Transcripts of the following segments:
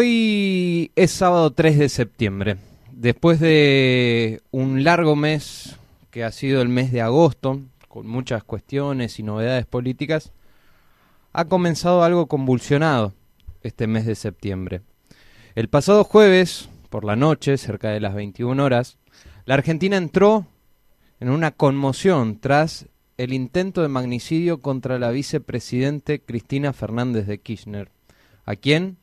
Hoy es sábado 3 de septiembre. Después de un largo mes que ha sido el mes de agosto, con muchas cuestiones y novedades políticas, ha comenzado algo convulsionado este mes de septiembre. El pasado jueves, por la noche, cerca de las 21 horas, la Argentina entró en una conmoción tras el intento de magnicidio contra la vicepresidente Cristina Fernández de Kirchner, a quien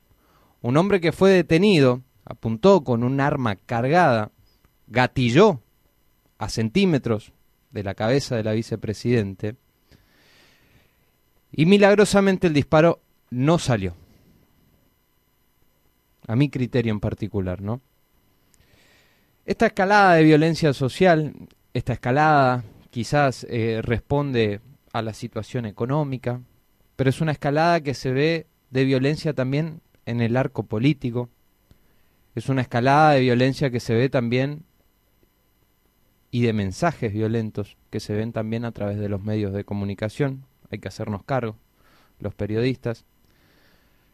un hombre que fue detenido, apuntó con un arma cargada, gatilló a centímetros de la cabeza de la vicepresidente y milagrosamente el disparo no salió. A mi criterio en particular, ¿no? Esta escalada de violencia social, esta escalada quizás eh, responde a la situación económica, pero es una escalada que se ve de violencia también en el arco político. Es una escalada de violencia que se ve también y de mensajes violentos que se ven también a través de los medios de comunicación. Hay que hacernos cargo, los periodistas.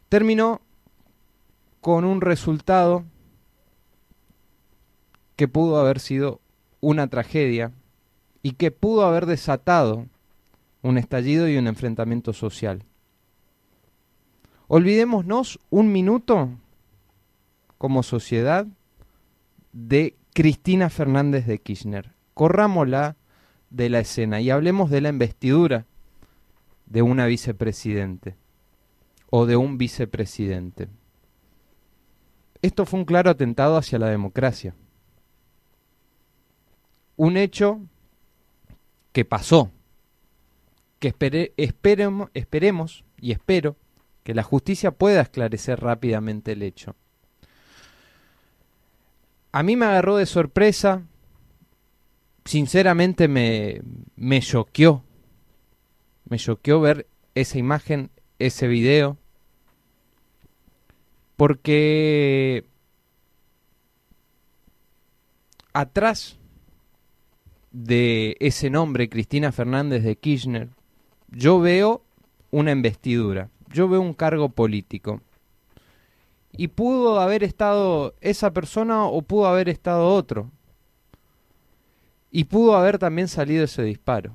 Terminó con un resultado que pudo haber sido una tragedia y que pudo haber desatado un estallido y un enfrentamiento social. Olvidémonos un minuto como sociedad de Cristina Fernández de Kirchner. Corrámosla de la escena y hablemos de la investidura de una vicepresidente o de un vicepresidente. Esto fue un claro atentado hacia la democracia. Un hecho que pasó, que esperemos, esperemos y espero que la justicia pueda esclarecer rápidamente el hecho. A mí me agarró de sorpresa, sinceramente me, me choqueó, me choqueó ver esa imagen, ese video, porque atrás de ese nombre, Cristina Fernández de Kirchner, yo veo una investidura yo veo un cargo político. Y pudo haber estado esa persona o pudo haber estado otro. Y pudo haber también salido ese disparo.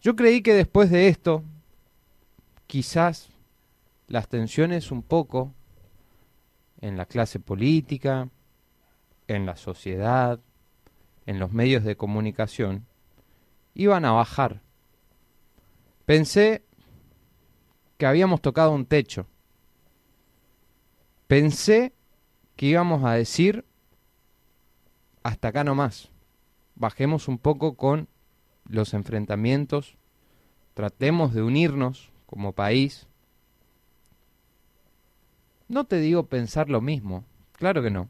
Yo creí que después de esto, quizás las tensiones un poco en la clase política, en la sociedad, en los medios de comunicación, iban a bajar. Pensé que habíamos tocado un techo. Pensé que íbamos a decir hasta acá nomás. Bajemos un poco con los enfrentamientos, tratemos de unirnos como país. No te digo pensar lo mismo, claro que no.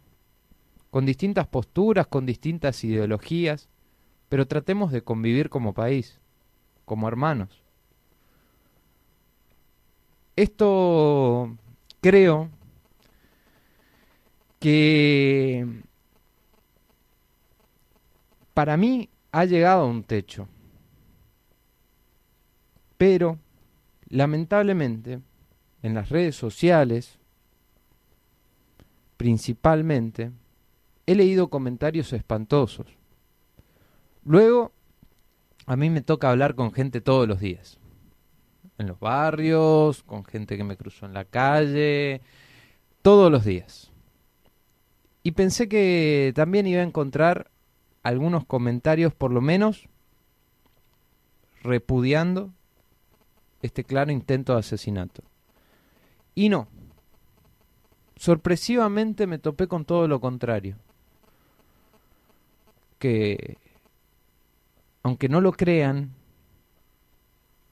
Con distintas posturas, con distintas ideologías, pero tratemos de convivir como país, como hermanos. Esto creo que para mí ha llegado a un techo. Pero, lamentablemente, en las redes sociales, principalmente, he leído comentarios espantosos. Luego, a mí me toca hablar con gente todos los días en los barrios, con gente que me cruzó en la calle, todos los días. Y pensé que también iba a encontrar algunos comentarios, por lo menos, repudiando este claro intento de asesinato. Y no. Sorpresivamente me topé con todo lo contrario. que, aunque no lo crean,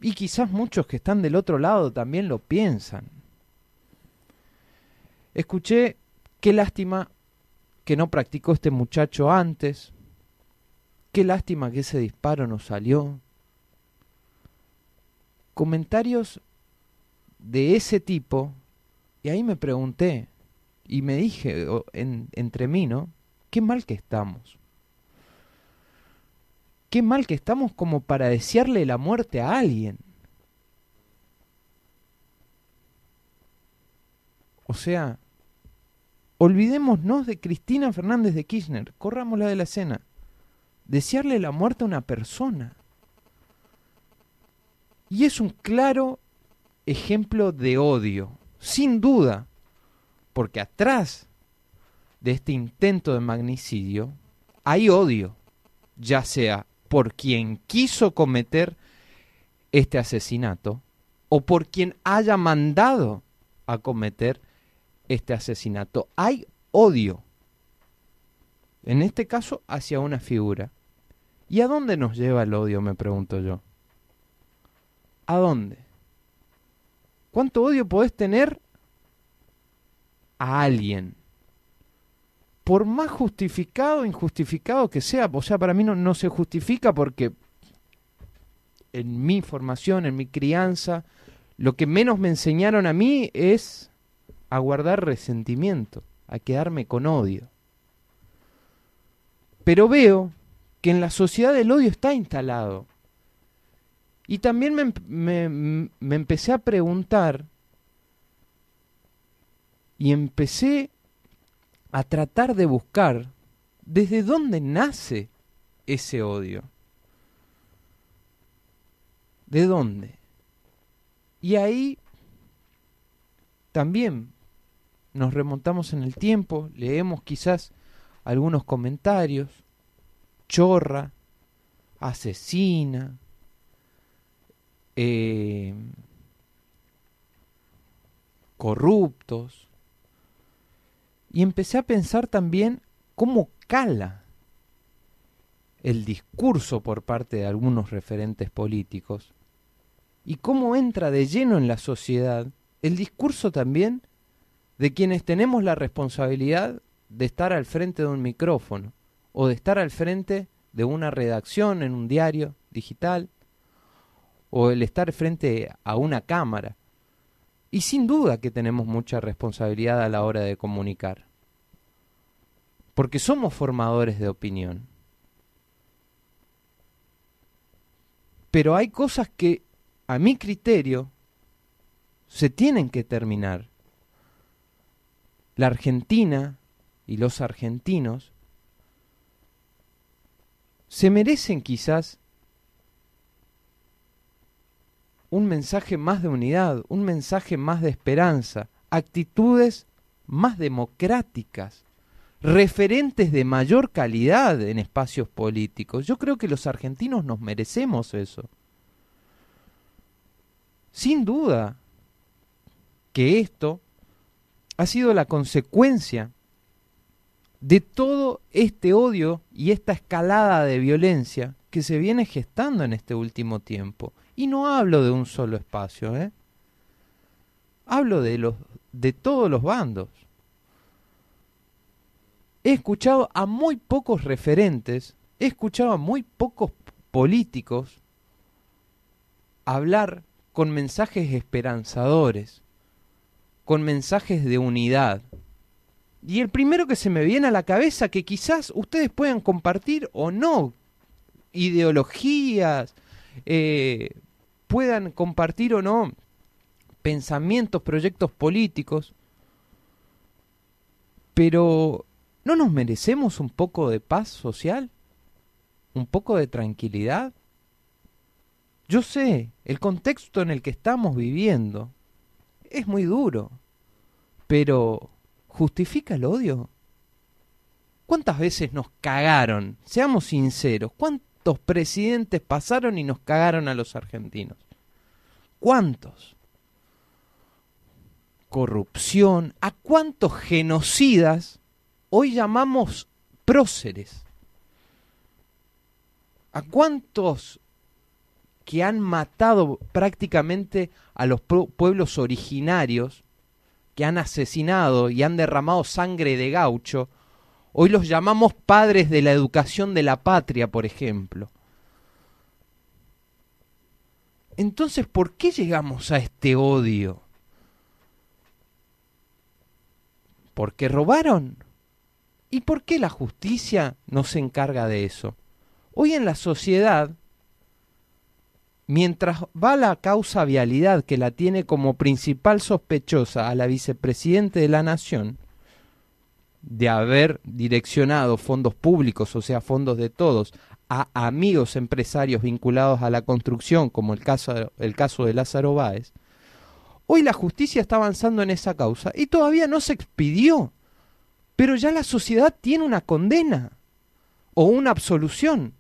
y quizás muchos que están del otro lado también lo piensan. Escuché, qué lástima que no practicó este muchacho antes, qué lástima que ese disparo no salió. Comentarios de ese tipo, y ahí me pregunté, y me dije entre mí, ¿no? Qué mal que estamos qué mal que estamos como para desearle la muerte a alguien. O sea, olvidémonos de Cristina Fernández de Kirchner, corrámosla de la escena. Desearle la muerte a una persona. Y es un claro ejemplo de odio, sin duda, porque atrás de este intento de magnicidio hay odio, ya sea por quien quiso cometer este asesinato o por quien haya mandado a cometer este asesinato. Hay odio, en este caso, hacia una figura. ¿Y a dónde nos lleva el odio, me pregunto yo? ¿A dónde? ¿Cuánto odio podés tener a alguien? Por más justificado o injustificado que sea, o sea, para mí no, se justifica porque en mi formación, en mi crianza, lo que menos me enseñaron a mí es a guardar resentimiento, a quedarme con odio. Pero veo que en la sociedad el odio está instalado. Y también me empecé a preguntar y empecé a tratar de buscar desde dónde nace ese odio. ¿De dónde? Y ahí también nos remontamos en el tiempo, leemos quizás algunos comentarios, chorra, asesina, eh, corruptos, y empecé a pensar también cómo cala el discurso por parte de algunos referentes políticos y cómo entra de lleno en la sociedad el discurso también de quienes tenemos la responsabilidad de estar al frente de un micrófono o de estar al frente de una redacción en un diario digital o el estar frente a una cámara. Y sin duda que tenemos mucha responsabilidad a la hora de comunicar. Porque somos formadores de opinión. Pero hay cosas que, a mi criterio, se tienen que terminar. La Argentina y los argentinos se merecen quizás un mensaje más de unidad, un mensaje más de esperanza, actitudes más democráticas, referentes de mayor calidad en espacios políticos. Yo creo que los argentinos nos merecemos eso. Sin duda que esto ha sido la consecuencia de todo este odio y esta escalada de violencia que se viene gestando en este último tiempo. Y no hablo de un solo espacio, ¿eh? Hablo de los de todos los bandos. He escuchado a muy pocos referentes, he escuchado a muy pocos políticos hablar con mensajes esperanzadores, con mensajes de unidad. Y el primero que se me viene a la cabeza, que quizás ustedes puedan compartir o no, ideologías, eh, puedan compartir o no pensamientos, proyectos políticos, pero ¿no nos merecemos un poco de paz social? ¿Un poco de tranquilidad? Yo sé, el contexto en el que estamos viviendo es muy duro, pero ¿justifica el odio? ¿Cuántas veces nos cagaron? Seamos sinceros, ¿cuántas presidentes pasaron y nos cagaron a los argentinos? ¿Cuántos? Corrupción. ¿A cuántos genocidas hoy llamamos próceres? ¿A cuántos que han matado prácticamente a los pueblos originarios, que han asesinado y han derramado sangre de gaucho, hoy los llamamos padres de la educación de la patria, por ejemplo? Entonces, ¿por qué llegamos a este odio? ¿Por qué robaron? ¿Y por qué la justicia no se encarga de eso? Hoy en la sociedad, mientras va la causa vialidad que la tiene como principal sospechosa a la vicepresidente de la Nación, de haber direccionado fondos públicos, o sea, fondos de todos, a amigos empresarios vinculados a la construcción, como el caso, el caso de Lázaro Báez, hoy la justicia está avanzando en esa causa y todavía no se expidió, pero ya la sociedad tiene una condena o una absolución.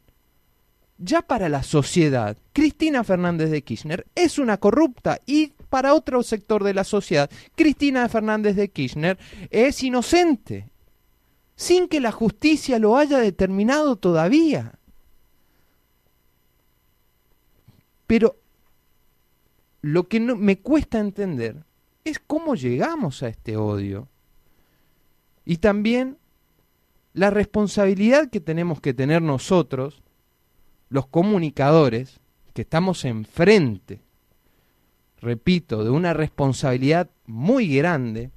Ya para la sociedad, Cristina Fernández de Kirchner es una corrupta y para otro sector de la sociedad, Cristina Fernández de Kirchner es inocente, sin que la justicia lo haya determinado todavía. Pero lo que me cuesta entender es cómo llegamos a este odio. Y también la responsabilidad que tenemos que tener nosotros, los comunicadores, que estamos enfrente, repito, de una responsabilidad muy grande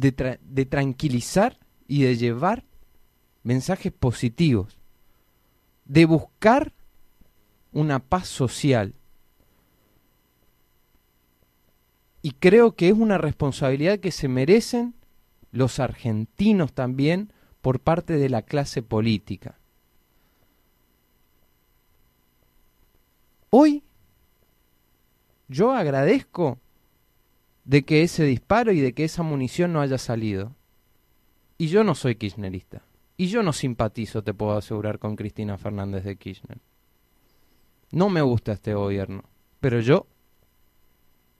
de, de tranquilizar y de llevar mensajes positivos de buscar una paz social. Y creo que es una responsabilidad que se merecen los argentinos también por parte de la clase política. Hoy yo agradezco de que ese disparo y de que esa munición no haya salido. Y yo no soy kirchnerista. Y yo no simpatizo, te puedo asegurar, con Cristina Fernández de Kirchner. No me gusta este gobierno, pero yo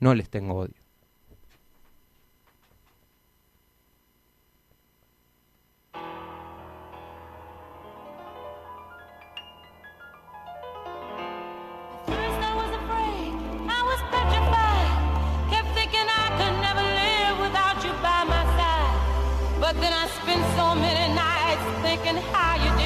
no les tengo odio. But then I spent so many nights thinking how you did.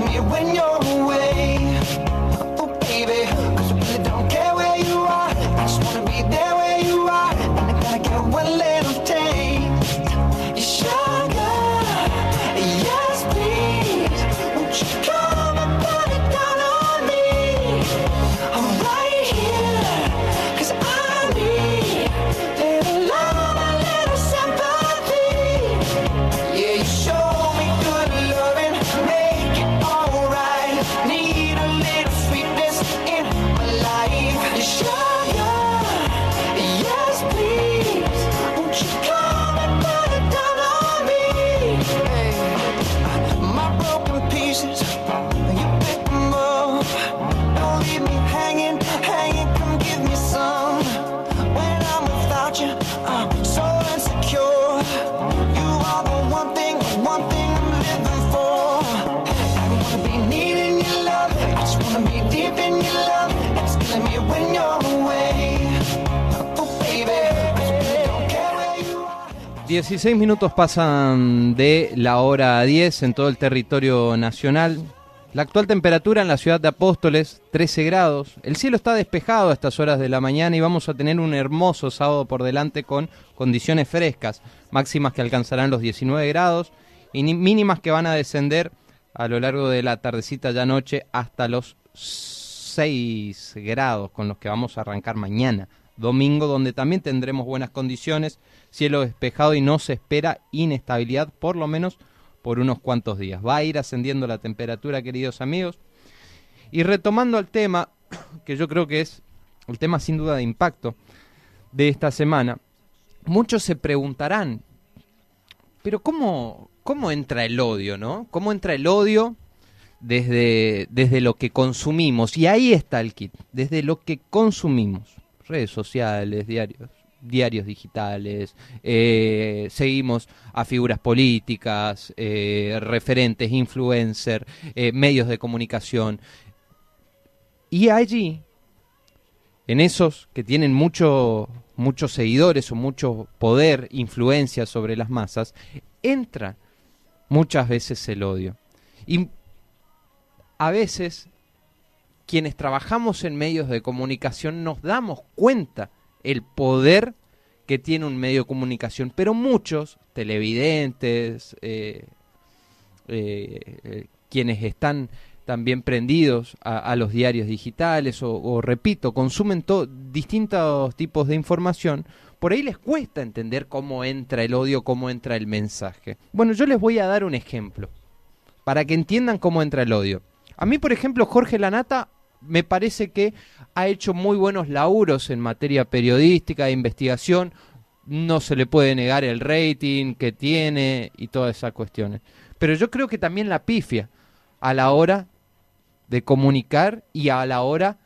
me when you're away. Dieciséis minutos pasan de la hora 10 en todo el territorio nacional. La actual temperatura en la ciudad de Apóstoles, 13 grados. El cielo está despejado a estas horas de la mañana y vamos a tener un hermoso sábado por delante con condiciones frescas, máximas que alcanzarán los 19 grados y mínimas que van a descender a lo largo de la tardecita ya noche hasta los 6 grados con los que vamos a arrancar mañana, domingo, donde también tendremos buenas condiciones, cielo despejado y no se espera inestabilidad, por lo menos por unos cuantos días. Va a ir ascendiendo la temperatura, queridos amigos. Y retomando al tema, que yo creo que es el tema sin duda de impacto de esta semana, muchos se preguntarán, pero ¿cómo, cómo entra el odio, no? ¿Cómo entra el odio desde, desde lo que consumimos? Y ahí está el kit, desde lo que consumimos, redes sociales, diarios, diarios digitales, eh, seguimos a figuras políticas, eh, referentes, influencers, eh, medios de comunicación. Y allí, en esos que tienen mucho, muchos seguidores o mucho poder, influencia sobre las masas, entra muchas veces el odio. Y a veces quienes trabajamos en medios de comunicación nos damos cuenta el poder que tiene un medio de comunicación, pero muchos televidentes, eh, eh, eh, quienes están también prendidos a, los diarios digitales o, repito, consumen distintos tipos de información, por ahí les cuesta entender cómo entra el odio, cómo entra el mensaje. Bueno, yo les voy a dar un ejemplo, para que entiendan cómo entra el odio. A mí, por ejemplo, Jorge Lanata me parece que ha hecho muy buenos laburos en materia periodística, de investigación. No se le puede negar el rating que tiene y todas esas cuestiones. Pero yo creo que también la pifia a la hora de comunicar y a la hora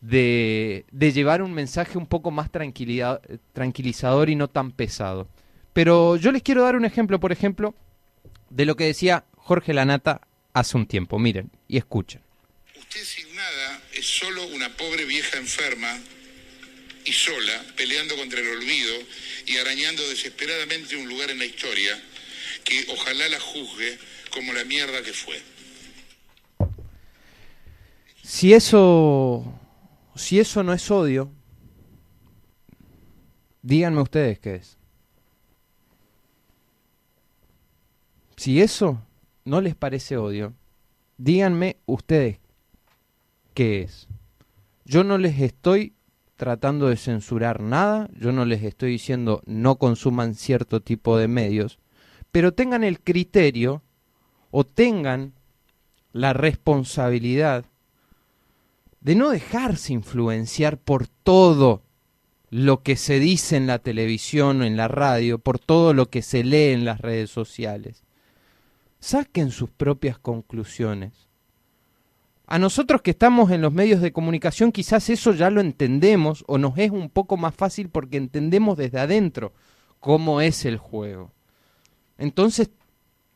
de, de llevar un mensaje un poco más tranquilizador y no tan pesado. Pero yo les quiero dar un ejemplo, por ejemplo, de lo que decía Jorge Lanata hace un tiempo. Miren y escuchen. Usted sin es solo una pobre vieja enferma y sola, peleando contra el olvido y arañando desesperadamente un lugar en la historia que ojalá la juzgue como la mierda que fue. Si eso si eso no es odio, díganme ustedes qué es. Si eso no les parece odio, díganme ustedes qué es. Yo no les estoy tratando de censurar nada, yo no les estoy diciendo no consuman cierto tipo de medios, pero tengan el criterio o tengan la responsabilidad de no dejarse influenciar por todo lo que se dice en la televisión o en la radio, por todo lo que se lee en las redes sociales. Saquen sus propias conclusiones a nosotros que estamos en los medios de comunicación quizás eso ya lo entendemos o nos es un poco más fácil porque entendemos desde adentro cómo es el juego. Entonces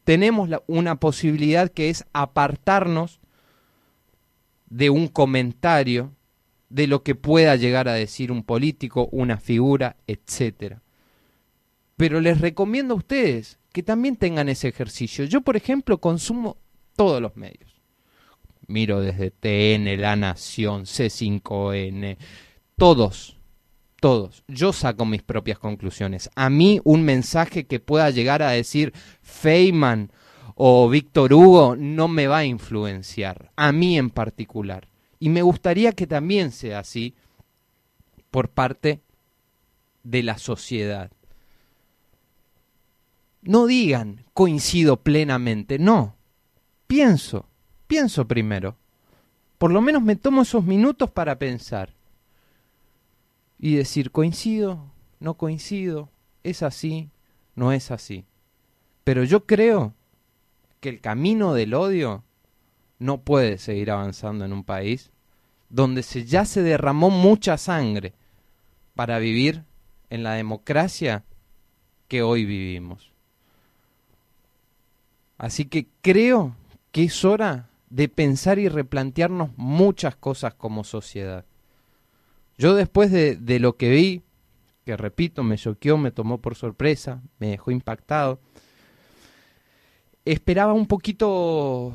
tenemos una posibilidad que es apartarnos de un comentario de lo que pueda llegar a decir un político, una figura, etcétera. Pero les recomiendo a ustedes que también tengan ese ejercicio. Yo, por ejemplo, consumo todos los medios miro desde TN, La Nación, C5N, todos, todos. Yo saco mis propias conclusiones. A mí un mensaje que pueda llegar a decir Feynman o Víctor Hugo no me va a influenciar, a mí en particular. Y me gustaría que también sea así por parte de la sociedad. No digan coincido plenamente, no. Pienso, pienso primero. Por lo menos me tomo esos minutos para pensar. Y decir, coincido, no coincido, es así, no es así. Pero yo creo que el camino del odio no puede seguir avanzando en un país donde se, ya se derramó mucha sangre para vivir en la democracia que hoy vivimos. Así que creo que es hora de pensar y replantearnos muchas cosas como sociedad. Yo después de, de lo que vi, que repito, me choqueó, me tomó por sorpresa, me dejó impactado, esperaba un poquito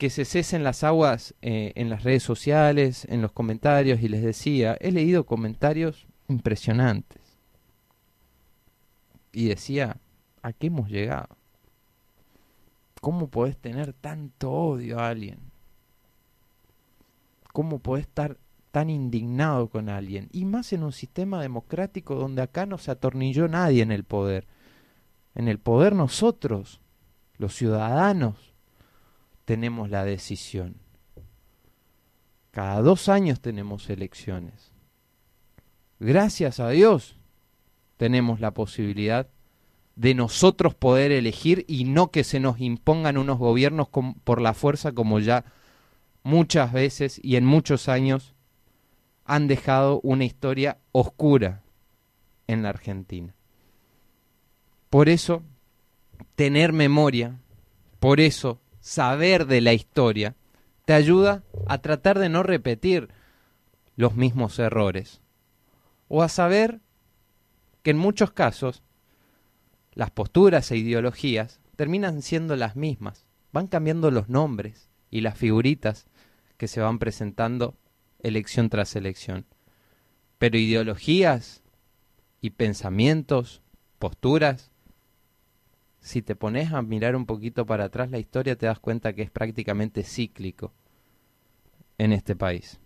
que se cesen las aguas eh, en las redes sociales, en los comentarios, y les decía, he leído comentarios impresionantes. Y decía, ¿a qué hemos llegado? ¿Cómo podés tener tanto odio a alguien? ¿Cómo podés estar tan indignado con alguien? Y más en un sistema democrático donde acá no se atornilló nadie en el poder. En el poder nosotros, los ciudadanos, tenemos la decisión. Cada dos años tenemos elecciones. Gracias a Dios tenemos la posibilidad de nosotros poder elegir y no que se nos impongan unos gobiernos por la fuerza como ya muchas veces y en muchos años han dejado una historia oscura en la Argentina. Por eso, tener memoria, por eso, saber de la historia te ayuda a tratar de no repetir los mismos errores o a saber que en muchos casos las posturas e ideologías terminan siendo las mismas, van cambiando los nombres y las figuritas que se van presentando elección tras elección. Pero ideologías y pensamientos, posturas, si te pones a mirar un poquito para atrás la historia, te das cuenta que es prácticamente cíclico en este país.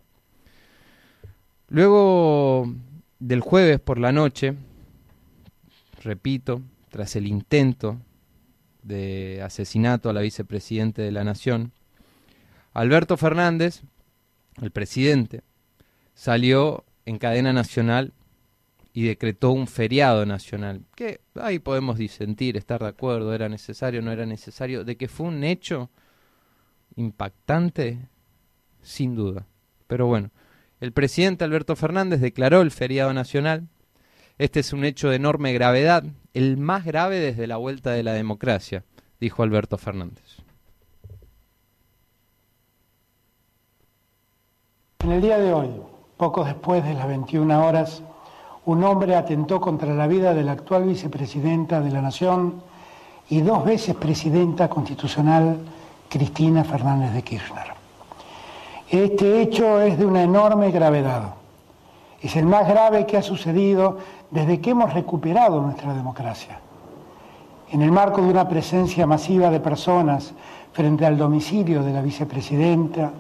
Luego del jueves por la noche, repito, tras el intento de asesinato a la vicepresidente de la Nación, Alberto Fernández, el presidente, salió en cadena nacional y decretó un feriado nacional, que ahí podemos disentir, estar de acuerdo, era necesario, no era necesario, de que fue un hecho impactante, sin duda. Pero bueno, el presidente Alberto Fernández declaró el feriado nacional. Este es un hecho de enorme gravedad, el más grave desde la vuelta de la democracia, dijo Alberto Fernández. En el día de hoy, poco después de las 21 horas, un hombre atentó contra la vida de la actual vicepresidenta de la Nación y dos veces presidenta constitucional, Cristina Fernández de Kirchner. Este hecho es de una enorme gravedad. Es el más grave que ha sucedido desde que hemos recuperado nuestra democracia. En el marco de una presencia masiva de personas frente al domicilio de la vicepresidenta,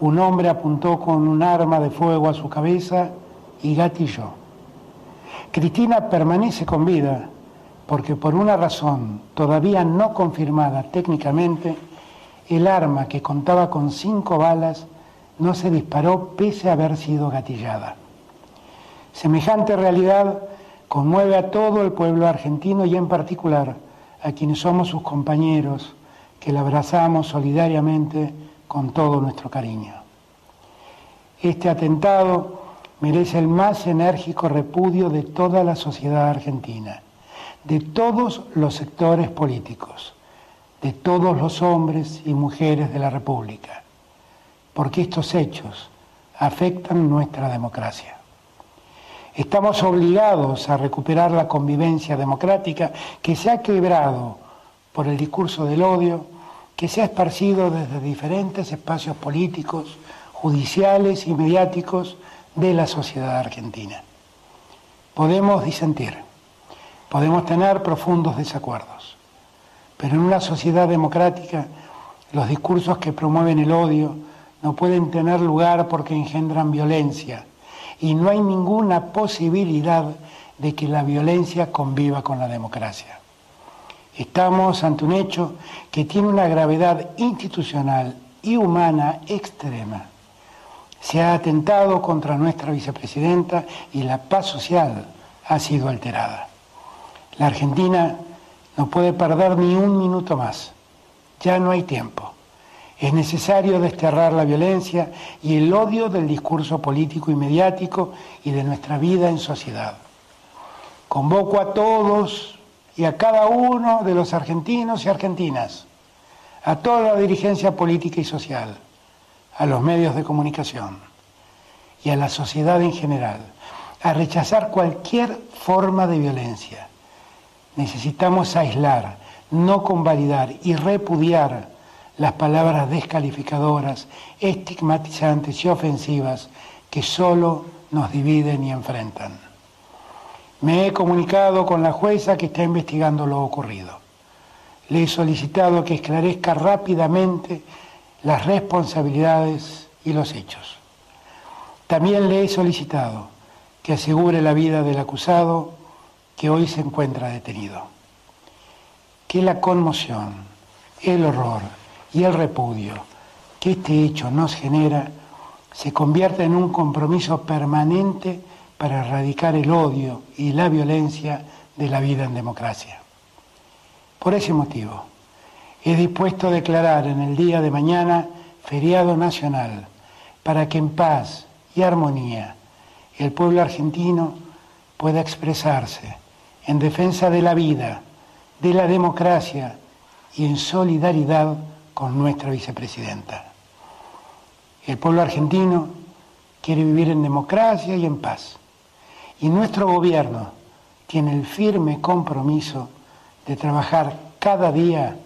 un hombre apuntó con un arma de fuego a su cabeza y gatilló. Cristina permanece con vida porque por una razón todavía no confirmada técnicamente, el arma que contaba con cinco balas no se disparó pese a haber sido gatillada. Semejante realidad conmueve a todo el pueblo argentino y en particular a quienes somos sus compañeros, que la abrazamos solidariamente con todo nuestro cariño. Este atentado merece el más enérgico repudio de toda la sociedad argentina, de todos los sectores políticos, de todos los hombres y mujeres de la República, porque estos hechos afectan nuestra democracia. Estamos obligados a recuperar la convivencia democrática que se ha quebrado por el discurso del odio que se ha esparcido desde diferentes espacios políticos, judiciales y mediáticos de la sociedad argentina. Podemos disentir, podemos tener profundos desacuerdos, pero en una sociedad democrática los discursos que promueven el odio no pueden tener lugar porque engendran violencia y no hay ninguna posibilidad de que la violencia conviva con la democracia. Estamos ante un hecho que tiene una gravedad institucional y humana extrema se ha atentado contra nuestra vicepresidenta y la paz social ha sido alterada. La Argentina no puede perder ni un minuto más. Ya no hay tiempo. Es necesario desterrar la violencia y el odio del discurso político y mediático y de nuestra vida en sociedad. Convoco a todos y a cada uno de los argentinos y argentinas, a toda la dirigencia política y social, a los medios de comunicación y a la sociedad en general a rechazar cualquier forma de violencia. Necesitamos aislar, no convalidar y repudiar las palabras descalificadoras, estigmatizantes y ofensivas que solo nos dividen y enfrentan. Me he comunicado con la jueza que está investigando lo ocurrido. Le he solicitado que esclarezca rápidamente las responsabilidades y los hechos. También le he solicitado que asegure la vida del acusado que hoy se encuentra detenido. Que la conmoción, el horror y el repudio que este hecho nos genera se convierta en un compromiso permanente para erradicar el odio y la violencia de la vida en democracia. Por ese motivo, he dispuesto a declarar en el día de mañana feriado nacional para que en paz y armonía el pueblo argentino pueda expresarse en defensa de la vida, de la democracia y en solidaridad con nuestra vicepresidenta. El pueblo argentino quiere vivir en democracia y en paz. Y nuestro gobierno tiene el firme compromiso de trabajar cada día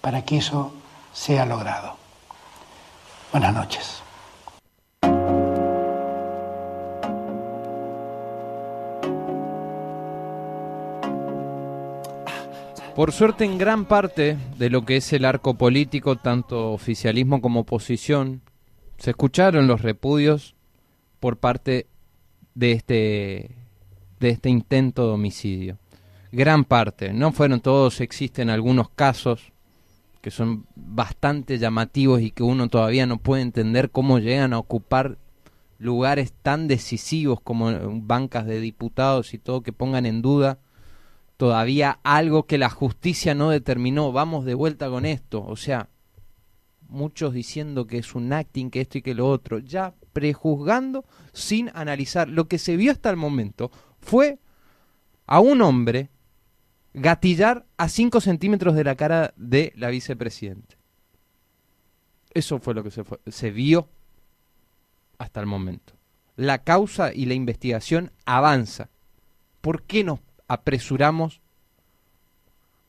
para que eso sea logrado. Buenas noches. Por suerte, en gran parte de lo que es el arco político, tanto oficialismo como oposición, se escucharon los repudios por parte de este, de este intento de homicidio. Gran parte, no fueron todos, existen algunos casos que son bastante llamativos y que uno todavía no puede entender cómo llegan a ocupar lugares tan decisivos como bancas de diputados y todo que pongan en duda todavía algo que la justicia no determinó, vamos de vuelta con esto, o sea, muchos diciendo que es un acting, que esto y que lo otro, ya prejuzgando sin analizar. Lo que se vio hasta el momento fue a un hombre gatillar a 5 centímetros de la cara de la vicepresidente. Eso fue lo que se, se vio hasta el momento. La causa y la investigación avanza. ¿Por qué nos apresuramos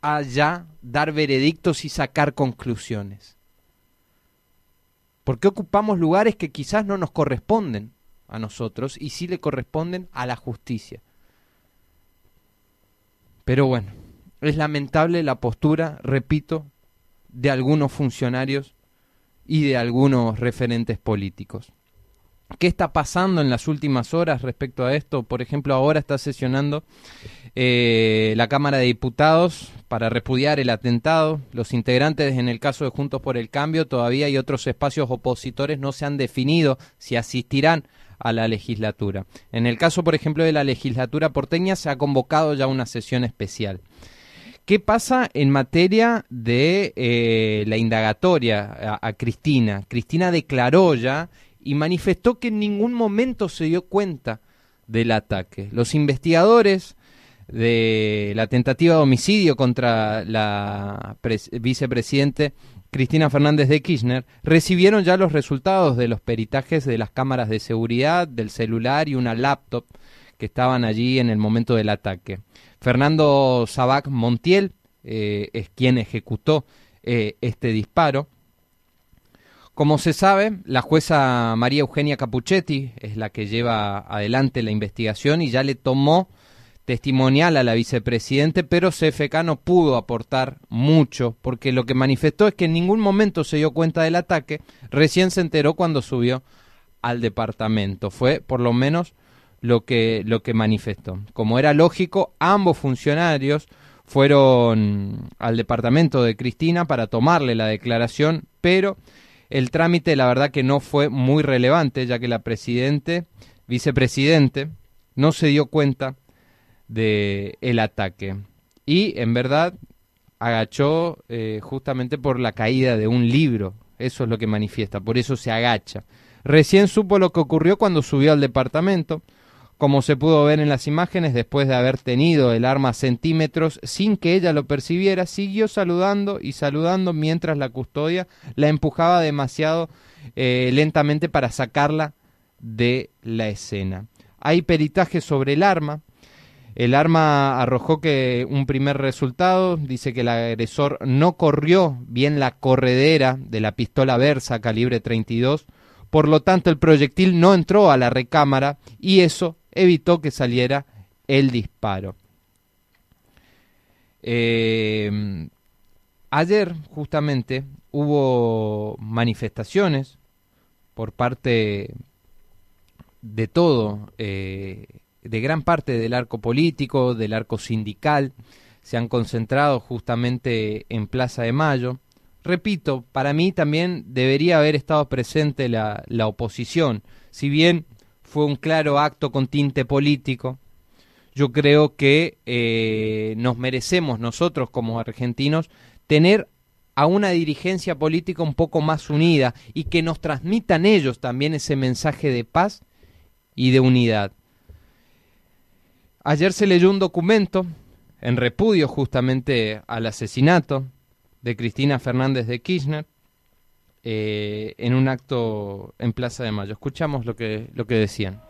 a dar veredictos y sacar conclusiones? ¿Por qué ocupamos lugares que quizás no nos corresponden a nosotros y sí le corresponden a la justicia? Pero bueno, es lamentable la postura, repito, de algunos funcionarios y de algunos referentes políticos. ¿Qué está pasando en las últimas horas respecto a esto? Por ejemplo, ahora está sesionando eh, la Cámara de Diputados para repudiar el atentado. Los integrantes, en el caso de Juntos por el Cambio, todavía hay otros espacios opositores no se han definido si asistirán a la legislatura. En el caso, por ejemplo, de la legislatura porteña, se ha convocado ya una sesión especial. ¿Qué pasa en materia de eh, la indagatoria a Cristina? Cristina declaró ya y manifestó que en ningún momento se dio cuenta del ataque. Los investigadores de la tentativa de homicidio contra la vicepresidente Cristina Fernández de Kirchner recibieron ya los resultados de los peritajes de las cámaras de seguridad, del celular y una laptop que estaban allí en el momento del ataque. Fernando Sabac Montiel eh, es quien ejecutó eh, este disparo como se sabe, la jueza María Eugenia Capuchetti es la que lleva adelante la investigación y ya le tomó testimonial a la vicepresidente, pero CFK no pudo aportar mucho, porque lo que manifestó es que en ningún momento se dio cuenta del ataque, recién se enteró cuando subió al departamento. Fue por lo menos lo que, lo que manifestó. Como era lógico, ambos funcionarios fueron al departamento de Cristina para tomarle la declaración, pero el trámite, la verdad que no fue muy relevante, ya que la presidente, vicepresidente, no se dio cuenta de el ataque. Y en verdad agachó eh, justamente por la caída de un libro. Eso es lo que manifiesta, por eso se agacha. Recién supo lo que ocurrió cuando subió al departamento. Como se pudo ver en las imágenes, después de haber tenido el arma centímetros sin que ella lo percibiera, siguió saludando y saludando mientras la custodia la empujaba demasiado eh, lentamente para sacarla de la escena. Hay peritaje sobre el arma. El arma arrojó que un primer resultado dice que el agresor no corrió bien la corredera de la pistola Versa calibre 32, por lo tanto el proyectil no entró a la recámara y eso evitó que saliera el disparo. Eh, ayer justamente hubo manifestaciones por parte de todo, eh, de gran parte del arco político, del arco sindical, se han concentrado justamente en Plaza de Mayo. Repito, para mí también debería haber estado presente la, la oposición, si bien fue un claro acto con tinte político, yo creo que eh, nos merecemos nosotros como argentinos tener a una dirigencia política un poco más unida y que nos transmitan ellos también ese mensaje de paz y de unidad. Ayer se leyó un documento en repudio justamente al asesinato de Cristina Fernández de Kirchner eh, en un acto en Plaza de Mayo. Escuchamos lo que, lo que decían.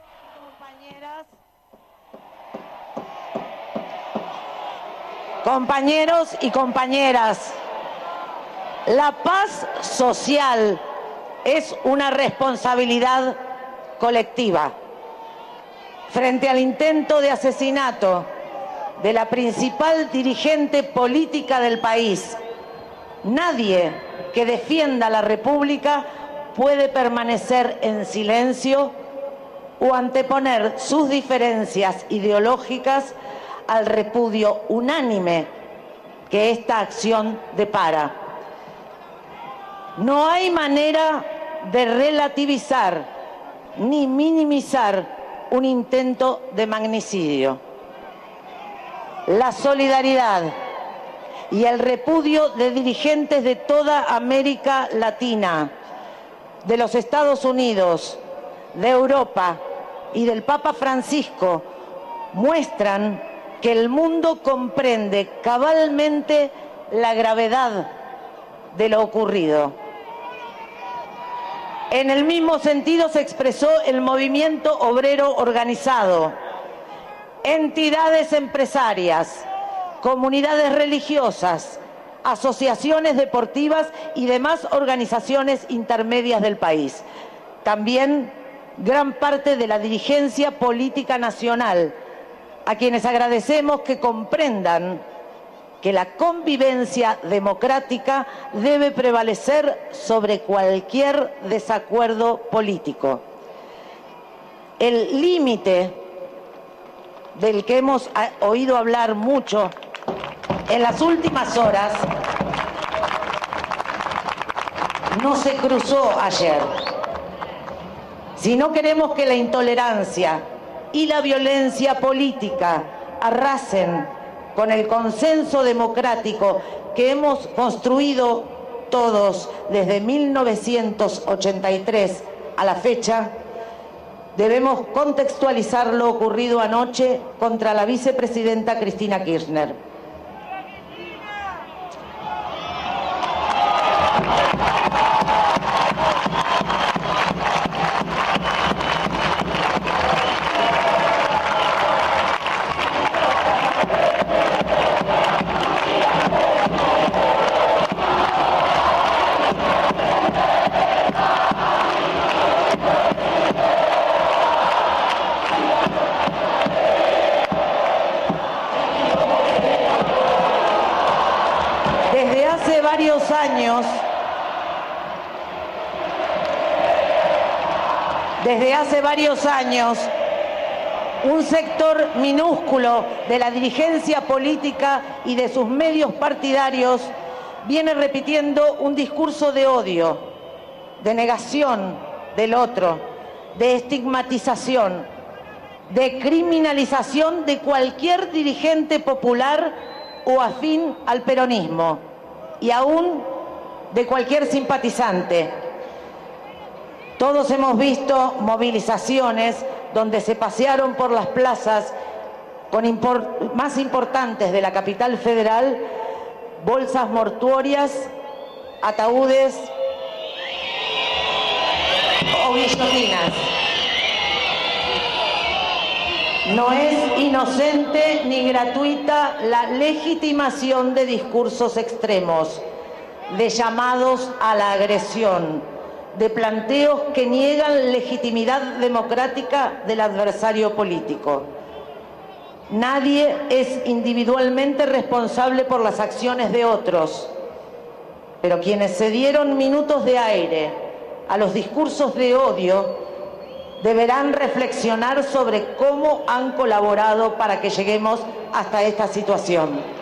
Compañeros y compañeras, la paz social es una responsabilidad colectiva. Frente al intento de asesinato de la principal dirigente política del país, nadie que defienda la República puede permanecer en silencio o anteponer sus diferencias ideológicas al repudio unánime que esta acción depara. No hay manera de relativizar ni minimizar un intento de magnicidio. La solidaridad y el repudio de dirigentes de toda América Latina, de los Estados Unidos, de Europa y del Papa Francisco muestran que el mundo comprende cabalmente la gravedad de lo ocurrido. En el mismo sentido se expresó el movimiento obrero organizado, entidades empresarias, comunidades religiosas, asociaciones deportivas y demás organizaciones intermedias del país. También gran parte de la dirigencia política nacional, a quienes agradecemos que comprendan que la convivencia democrática debe prevalecer sobre cualquier desacuerdo político. El límite del que hemos oído hablar mucho en las últimas horas no se cruzó ayer. Si no queremos que la intolerancia y la violencia política arrasen con el consenso democrático que hemos construido todos desde 1983 a la fecha, debemos contextualizar lo ocurrido anoche contra la vicepresidenta Cristina Kirchner. Desde hace varios años un sector minúsculo de la dirigencia política y de sus medios partidarios viene repitiendo un discurso de odio, de negación del otro, de estigmatización, de criminalización de cualquier dirigente popular o afín al peronismo y aún de cualquier simpatizante. Todos hemos visto movilizaciones donde se pasearon por las plazas más importantes de la capital federal bolsas mortuorias, ataúdes o guillotinas. No es inocente ni gratuita la legitimación de discursos extremos, de llamados a la agresión, de planteos que niegan legitimidad democrática del adversario político. Nadie es individualmente responsable por las acciones de otros, pero quienes se dieron minutos de aire a los discursos de odio deberán reflexionar sobre cómo han colaborado para que lleguemos hasta esta situación.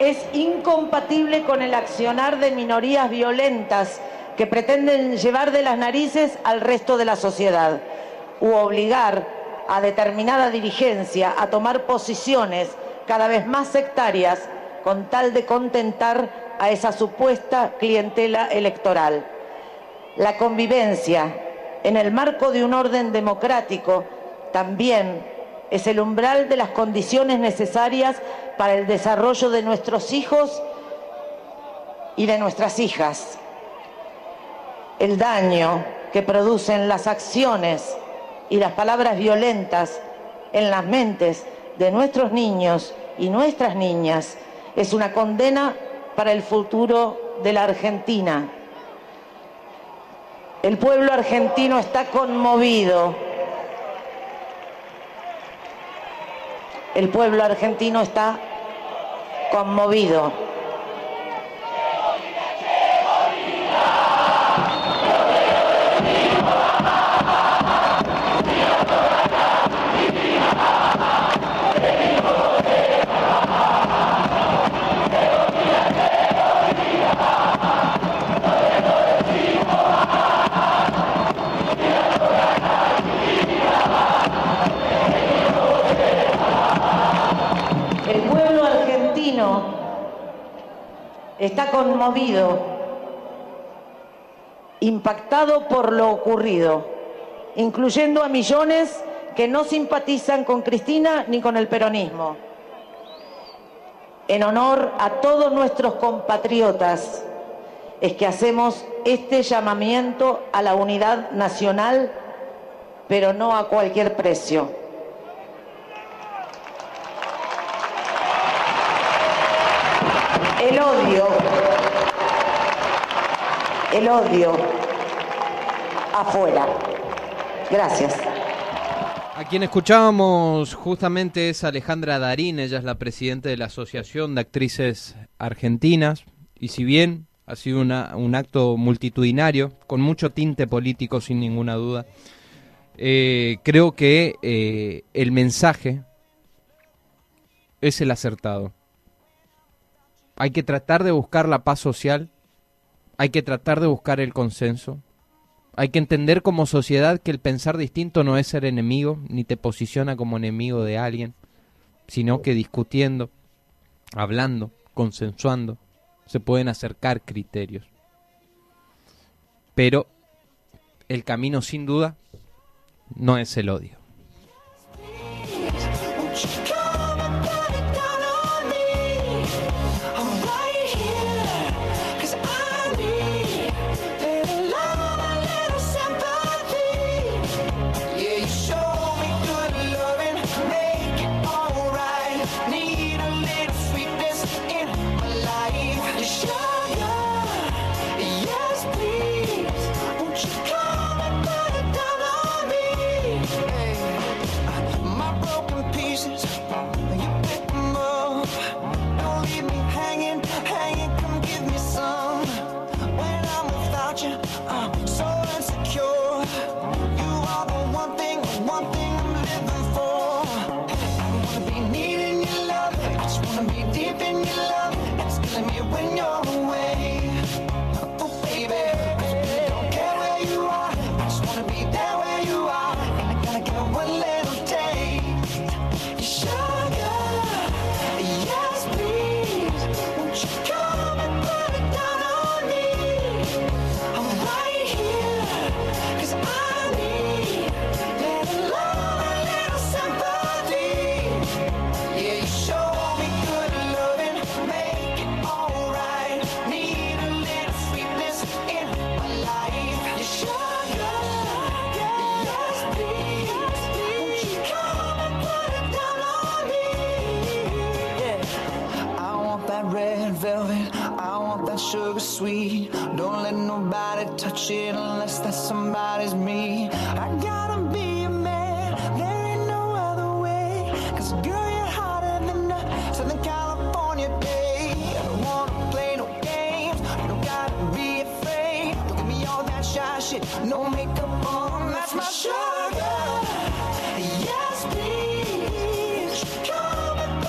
Es incompatible con el accionar de minorías violentas que pretenden llevar de las narices al resto de la sociedad u obligar a determinada dirigencia a tomar posiciones cada vez más sectarias con tal de contentar a esa supuesta clientela electoral. La convivencia en el marco de un orden democrático también es el umbral de las condiciones necesarias para el desarrollo de nuestros hijos y de nuestras hijas. El daño que producen las acciones y las palabras violentas en las mentes de nuestros niños y nuestras niñas es una condena para el futuro de la Argentina. El pueblo argentino está conmovido. El pueblo argentino está conmovido. Está conmovido, impactado por lo ocurrido, incluyendo a millones que no simpatizan con Cristina ni con el peronismo. En honor a todos nuestros compatriotas es que hacemos este llamamiento a la unidad nacional, pero no a cualquier precio. El odio, el odio afuera. Gracias. A quien escuchábamos justamente es Alejandra Darín, ella es la presidenta de la Asociación de Actrices Argentinas, y si bien ha sido un acto multitudinario, con mucho tinte político sin ninguna duda, eh, creo que eh, el mensaje es el acertado. Hay que tratar de buscar la paz social, hay que tratar de buscar el consenso, hay que entender como sociedad que el pensar distinto no es ser enemigo, ni te posiciona como enemigo de alguien, sino que discutiendo, hablando, consensuando, se pueden acercar criterios. Pero el camino sin duda no es el odio.